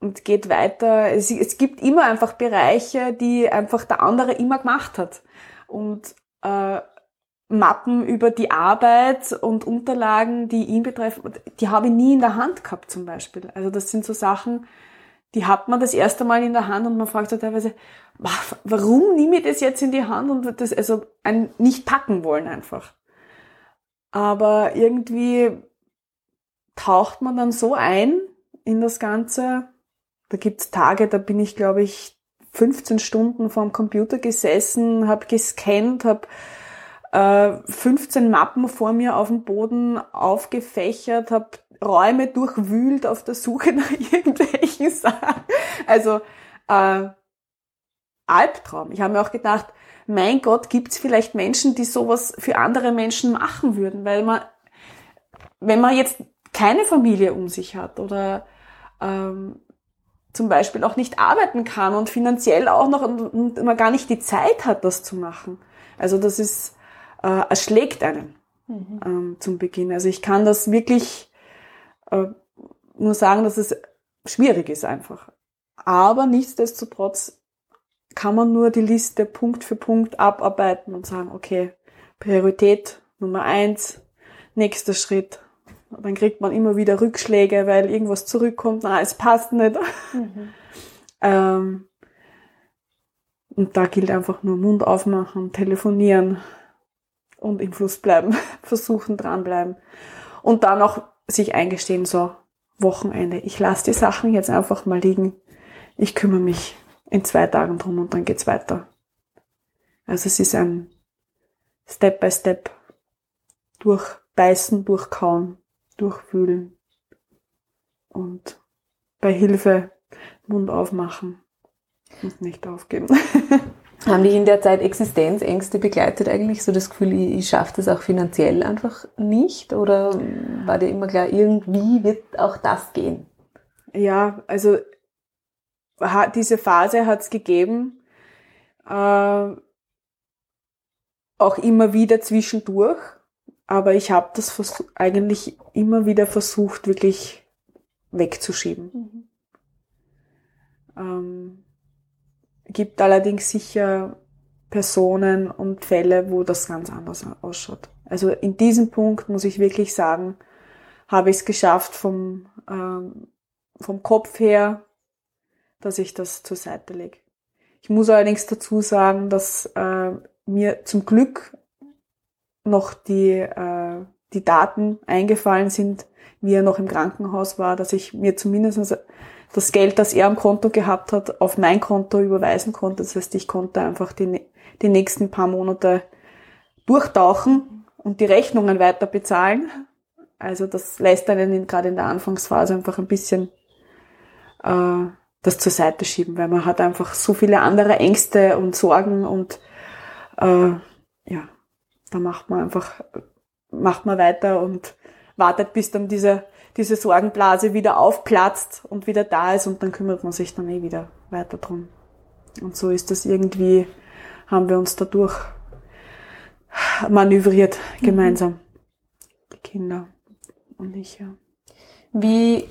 und geht weiter. Es, es, gibt immer einfach Bereiche, die einfach der andere immer gemacht hat. Und äh, Mappen über die Arbeit und Unterlagen, die ihn betreffen, die habe ich nie in der Hand gehabt zum Beispiel. Also das sind so Sachen, die hat man das erste Mal in der Hand und man fragt sich teilweise, warum nehme ich das jetzt in die Hand und das, also ein nicht packen wollen einfach. Aber irgendwie taucht man dann so ein in das Ganze. Da gibt's Tage, da bin ich, glaube ich, 15 Stunden vorm Computer gesessen, habe gescannt, habe 15 äh, Mappen vor mir auf dem Boden aufgefächert, habe Räume durchwühlt auf der Suche nach irgendwelchen Sachen. Also äh, Albtraum. Ich habe mir auch gedacht, mein Gott, gibt es vielleicht Menschen, die sowas für andere Menschen machen würden, weil man, wenn man jetzt keine Familie um sich hat oder ähm, zum Beispiel auch nicht arbeiten kann und finanziell auch noch und, und man gar nicht die Zeit hat, das zu machen. Also das ist äh, erschlägt einen mhm. ähm, zum Beginn. Also ich kann das wirklich äh, nur sagen, dass es schwierig ist einfach. Aber nichtsdestotrotz kann man nur die Liste Punkt für Punkt abarbeiten und sagen, okay, Priorität Nummer eins, nächster Schritt, Dann kriegt man immer wieder Rückschläge, weil irgendwas zurückkommt, na, es passt nicht. Mhm. ähm, und da gilt einfach nur Mund aufmachen, telefonieren und im Fluss bleiben, versuchen dranbleiben. Und dann auch sich eingestehen, so Wochenende, ich lasse die Sachen jetzt einfach mal liegen. Ich kümmere mich in zwei Tagen drum und dann geht's weiter. Also es ist ein Step by Step durchbeißen, durchkauen, durchwühlen und bei Hilfe Mund aufmachen und nicht aufgeben. Haben dich in der Zeit Existenzängste begleitet eigentlich? So das Gefühl, ich, ich schaffe das auch finanziell einfach nicht? Oder war dir immer klar, irgendwie wird auch das gehen? Ja, also diese Phase hat es gegeben, äh, auch immer wieder zwischendurch, aber ich habe das eigentlich immer wieder versucht, wirklich wegzuschieben. Mhm. Ähm, gibt allerdings sicher Personen und Fälle, wo das ganz anders ausschaut. Also in diesem Punkt muss ich wirklich sagen, habe ich es geschafft vom, ähm, vom Kopf her, dass ich das zur Seite lege. Ich muss allerdings dazu sagen, dass äh, mir zum Glück noch die, äh, die Daten eingefallen sind, wie er noch im Krankenhaus war, dass ich mir zumindest das Geld, das er am Konto gehabt hat, auf mein Konto überweisen konnte. Das heißt, ich konnte einfach die, die nächsten paar Monate durchtauchen und die Rechnungen weiter bezahlen. Also das lässt einen gerade in der Anfangsphase einfach ein bisschen äh, das zur Seite schieben, weil man hat einfach so viele andere Ängste und Sorgen und äh, ja, da macht man einfach, macht man weiter und wartet, bis dann diese, diese Sorgenblase wieder aufplatzt und wieder da ist und dann kümmert man sich dann eh wieder weiter drum. Und so ist das irgendwie, haben wir uns dadurch manövriert mhm. gemeinsam. Die Kinder und ich, ja. Wie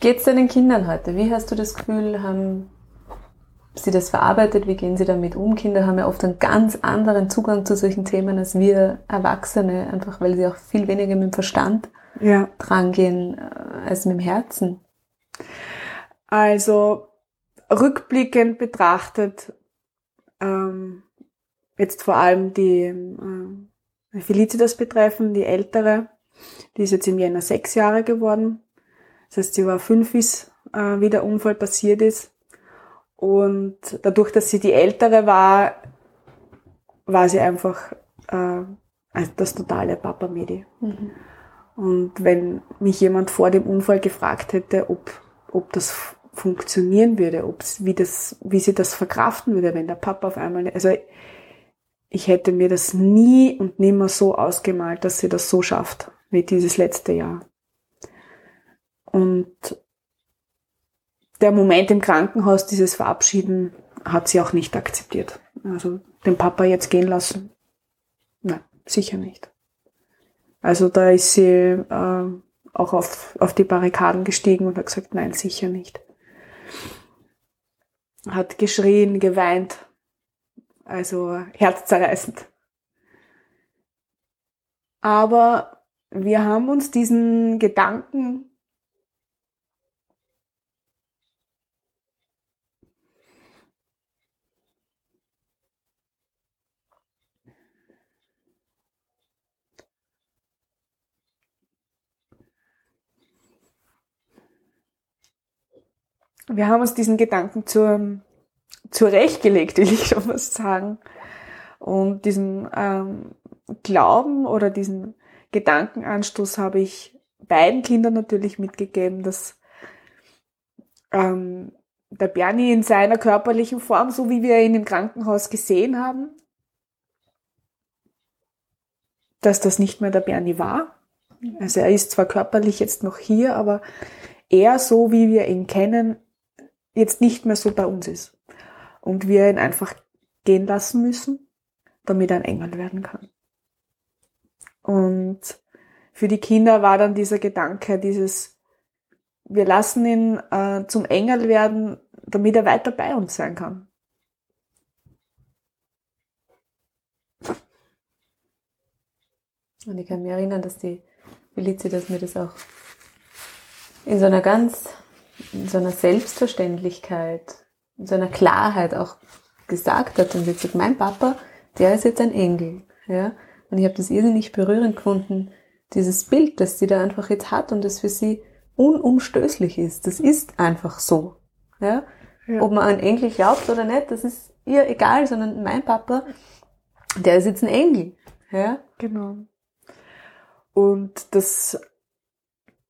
geht's deinen Kindern heute? Wie hast du das Gefühl, haben sie das verarbeitet? Wie gehen sie damit um? Kinder haben ja oft einen ganz anderen Zugang zu solchen Themen als wir Erwachsene, einfach weil sie auch viel weniger mit dem Verstand ja. drangehen äh, als mit dem Herzen. Also rückblickend betrachtet, ähm, jetzt vor allem die äh, Felicitas betreffen, die ältere, die ist jetzt im Jänner sechs Jahre geworden. Das heißt, sie war fünf, bis äh, wie der Unfall passiert ist. Und dadurch, dass sie die ältere war, war sie einfach äh, das totale Papa-Medi. Mhm. Und wenn mich jemand vor dem Unfall gefragt hätte, ob, ob das funktionieren würde, ob wie das, wie sie das verkraften würde, wenn der Papa auf einmal, also ich hätte mir das nie und nimmer so ausgemalt, dass sie das so schafft, wie dieses letzte Jahr. Und der Moment im Krankenhaus, dieses Verabschieden, hat sie auch nicht akzeptiert. Also den Papa jetzt gehen lassen? Nein, sicher nicht. Also da ist sie äh, auch auf, auf die Barrikaden gestiegen und hat gesagt, nein, sicher nicht. Hat geschrien, geweint, also herzzerreißend. Aber wir haben uns diesen Gedanken wir haben uns diesen Gedanken zur, zurechtgelegt, will ich schon was sagen. Und diesen ähm, Glauben oder diesen Gedankenanstoß habe ich beiden Kindern natürlich mitgegeben, dass ähm, der Bernie in seiner körperlichen Form, so wie wir ihn im Krankenhaus gesehen haben, dass das nicht mehr der Bernie war. Also er ist zwar körperlich jetzt noch hier, aber er, so wie wir ihn kennen, jetzt nicht mehr so bei uns ist. Und wir ihn einfach gehen lassen müssen, damit er ein Engel werden kann. Und für die Kinder war dann dieser Gedanke, dieses, wir lassen ihn äh, zum Engel werden, damit er weiter bei uns sein kann. Und ich kann mich erinnern, dass die Felicie, dass mir das auch in so einer ganz, in so einer Selbstverständlichkeit, in so einer Klarheit auch gesagt hat und jetzt sagt, mein Papa, der ist jetzt ein Engel, ja. Und ich habe das irrsinnig berührend gefunden, dieses Bild, das sie da einfach jetzt hat und das für sie unumstößlich ist. Das ist einfach so, ja. ja. Ob man an Engel glaubt oder nicht, das ist ihr egal, sondern mein Papa, der ist jetzt ein Engel, ja. Genau. Und das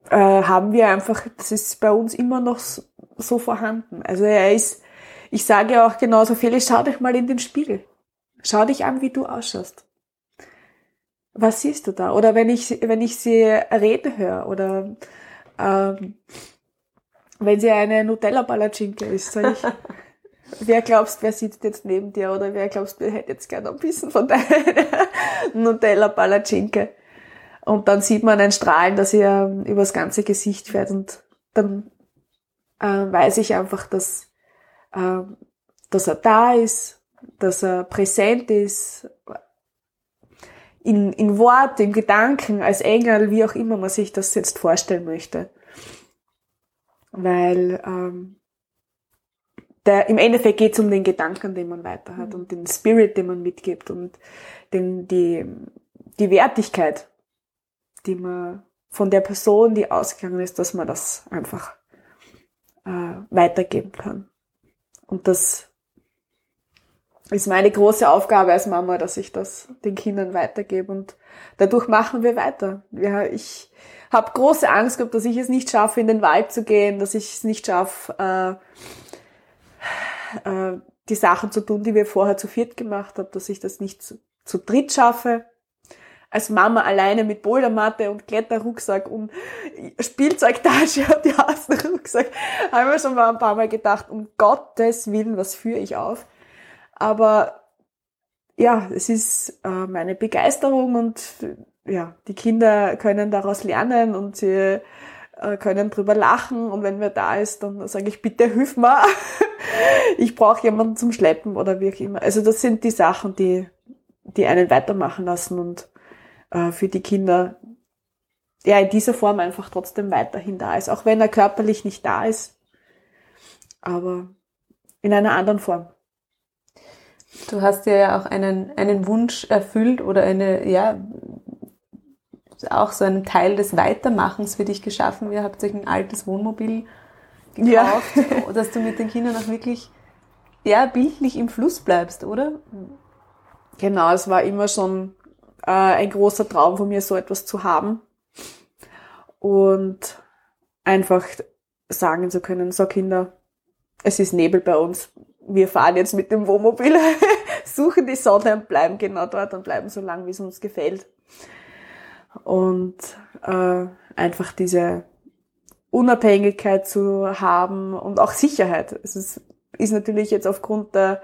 äh, haben wir einfach, das ist bei uns immer noch so vorhanden. Also er ist, ich sage ja auch genauso viel, schau dich mal in den Spiegel. Schau dich an, wie du ausschaust. Was siehst du da? Oder wenn ich, wenn ich sie reden höre oder ähm, wenn sie eine Nutella Palatschinke ist, sage ich, wer glaubst, wer sitzt jetzt neben dir oder wer glaubst, wer hätte jetzt gerne ein bisschen von deiner Nutella Palatschinke? Und dann sieht man ein Strahlen, das ihr übers ganze Gesicht fährt und dann äh, weiß ich einfach, dass, äh, dass er da ist, dass er präsent ist, in, in Wort, in Gedanken, als Engel, wie auch immer man sich das jetzt vorstellen möchte. Weil ähm, der, im Endeffekt geht es um den Gedanken, den man weiter hat mhm. und den Spirit, den man mitgibt und den, die, die Wertigkeit, die man von der Person, die ausgegangen ist, dass man das einfach äh, weitergeben kann. Und das ist meine große Aufgabe als Mama, dass ich das den Kindern weitergebe und dadurch machen wir weiter. Ja, ich habe große Angst gehabt, dass ich es nicht schaffe, in den Wald zu gehen, dass ich es nicht schaffe, äh, äh, die Sachen zu tun, die wir vorher zu viert gemacht haben, dass ich das nicht zu, zu dritt schaffe als Mama alleine mit Bouldermatte und Kletterrucksack und Spielzeugtasche und die Rucksack, haben wir schon mal ein paar Mal gedacht, um Gottes Willen, was führe ich auf? Aber ja, es ist äh, meine Begeisterung und ja, die Kinder können daraus lernen und sie äh, können drüber lachen und wenn wer da ist, dann sage ich, bitte hilf mir. ich brauche jemanden zum Schleppen oder wie auch immer. Also das sind die Sachen, die, die einen weitermachen lassen und äh, für die Kinder ja in dieser Form einfach trotzdem weiterhin da ist, auch wenn er körperlich nicht da ist, aber in einer anderen Form. Du hast ja auch einen, einen Wunsch erfüllt oder eine, ja, auch so einen Teil des Weitermachens für dich geschaffen. Ihr habt euch ein altes Wohnmobil gekauft, ja. dass du mit den Kindern auch wirklich, ja, bildlich im Fluss bleibst, oder? Genau, es war immer schon äh, ein großer Traum von mir, so etwas zu haben. Und einfach sagen zu können, so Kinder, es ist Nebel bei uns. Wir fahren jetzt mit dem Wohnmobil, suchen die Sonne und bleiben genau dort und bleiben so lang, wie es uns gefällt. Und äh, einfach diese Unabhängigkeit zu haben und auch Sicherheit. Es ist, ist natürlich jetzt aufgrund der,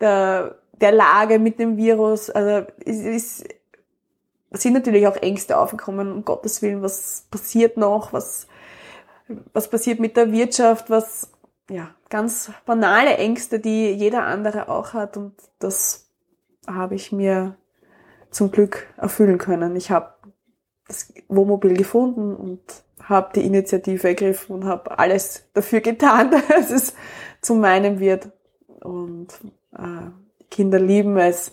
der, der Lage mit dem Virus, also es ist sind natürlich auch Ängste aufgekommen, um Gottes Willen, was passiert noch, was, was passiert mit der Wirtschaft, was, ja, ganz banale Ängste, die jeder andere auch hat und das habe ich mir zum Glück erfüllen können. Ich habe das Wohnmobil gefunden und habe die Initiative ergriffen und habe alles dafür getan, dass es zu meinem wird. Und äh, Kinder lieben es.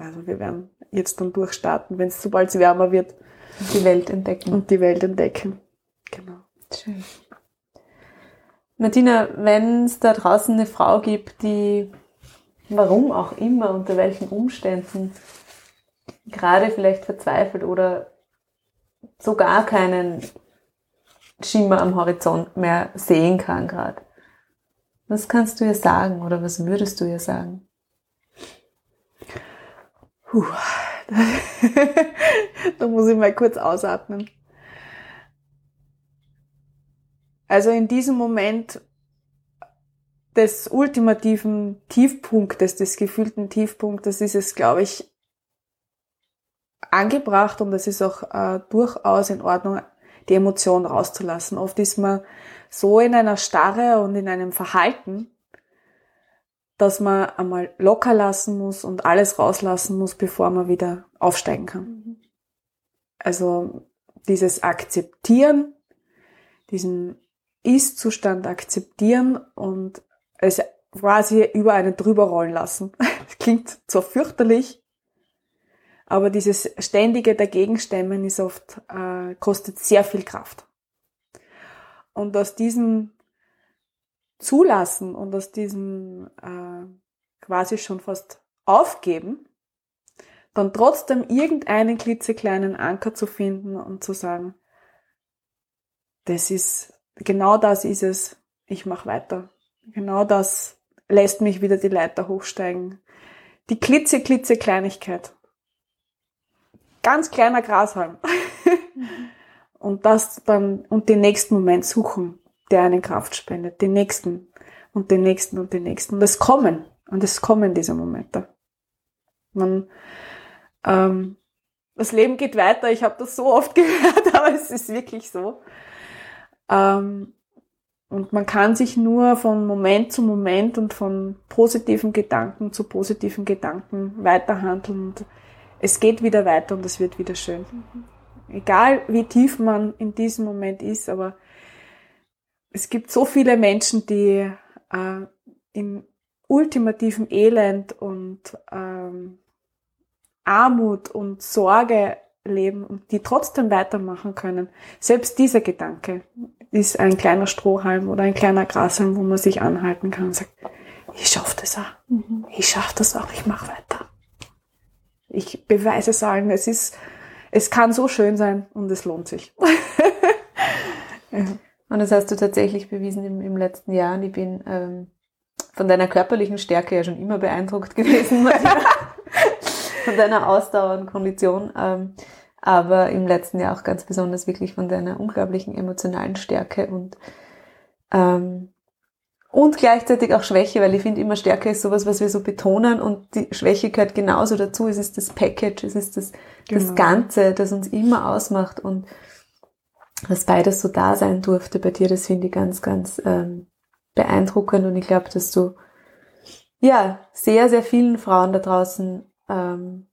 Also wir werden jetzt dann durchstarten, wenn es sobald es wärmer wird. Und die Welt entdecken. Und die Welt entdecken. Genau. Schön. Martina, wenn es da draußen eine Frau gibt, die warum auch immer, unter welchen Umständen gerade vielleicht verzweifelt oder so gar keinen Schimmer am Horizont mehr sehen kann gerade. Was kannst du ihr sagen oder was würdest du ihr sagen? Puh. da muss ich mal kurz ausatmen. Also in diesem Moment des ultimativen Tiefpunktes, des gefühlten Tiefpunktes ist es, glaube ich, angebracht und es ist auch äh, durchaus in Ordnung, die Emotion rauszulassen. Oft ist man so in einer Starre und in einem Verhalten, dass man einmal locker lassen muss und alles rauslassen muss, bevor man wieder aufsteigen kann. Also dieses Akzeptieren, diesen Ist-Zustand akzeptieren und es quasi über einen drüber rollen lassen. klingt zwar fürchterlich, aber dieses ständige Dagegenstemmen ist oft, äh, kostet sehr viel Kraft. Und aus diesem Zulassen und aus diesem äh, quasi schon fast aufgeben, dann trotzdem irgendeinen klitzekleinen Anker zu finden und zu sagen, das ist, genau das ist es, ich mache weiter. Genau das lässt mich wieder die Leiter hochsteigen. Die klitze, klitze Kleinigkeit. Ganz kleiner Grashalm. und das dann, und den nächsten Moment suchen, der einen Kraft spendet. Den nächsten und den nächsten und den nächsten. Und es kommen. Und es kommen diese Momente. Man, ähm, das Leben geht weiter. Ich habe das so oft gehört, aber es ist wirklich so. Ähm, und man kann sich nur von Moment zu Moment und von positiven Gedanken zu positiven Gedanken weiterhandeln. Und es geht wieder weiter und es wird wieder schön. Egal wie tief man in diesem Moment ist, aber es gibt so viele Menschen, die äh, im ultimativen Elend und ähm, Armut und Sorge leben und die trotzdem weitermachen können. Selbst dieser Gedanke ist ein kleiner Strohhalm oder ein kleiner Grashalm, wo man sich anhalten kann und sagt, ich schaffe das auch. Mhm. Ich schaffe das auch, ich mache weiter. Ich beweise es allen, es ist, es kann so schön sein und es lohnt sich. ja. Und das hast du tatsächlich bewiesen im, im letzten Jahr. Und ich bin ähm, von deiner körperlichen Stärke ja schon immer beeindruckt gewesen. von deiner Ausdauer und Kondition. Ähm, aber im letzten Jahr auch ganz besonders wirklich von deiner unglaublichen emotionalen Stärke und ähm, und gleichzeitig auch Schwäche, weil ich finde immer Stärke ist sowas, was wir so betonen und die Schwäche gehört genauso dazu. Es ist das Package, es ist das, genau. das Ganze, das uns immer ausmacht und dass beides so da sein durfte bei dir, das finde ich ganz, ganz ähm, beeindruckend und ich glaube, dass du ja sehr, sehr vielen Frauen da draußen ähm,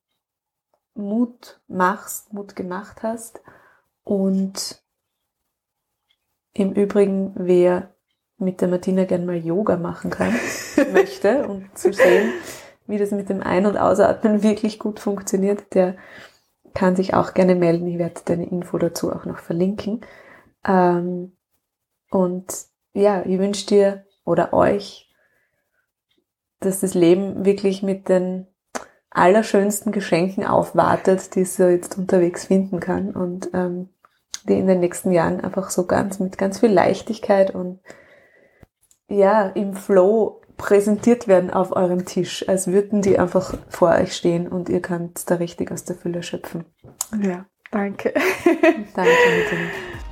Mut machst, Mut gemacht hast. Und im Übrigen, wer mit der Martina gern mal Yoga machen kann, möchte und zu sehen, wie das mit dem Ein- und Ausatmen wirklich gut funktioniert, der kann sich auch gerne melden. Ich werde deine Info dazu auch noch verlinken. Ähm, und ja, ich wünsche dir oder euch, dass das Leben wirklich mit den allerschönsten Geschenken aufwartet, die sie jetzt unterwegs finden kann und ähm, die in den nächsten Jahren einfach so ganz mit ganz viel Leichtigkeit und ja, im Flow präsentiert werden auf eurem Tisch, als würden die einfach vor euch stehen und ihr könnt da richtig aus der Fülle schöpfen. Ja, danke. danke, Martina.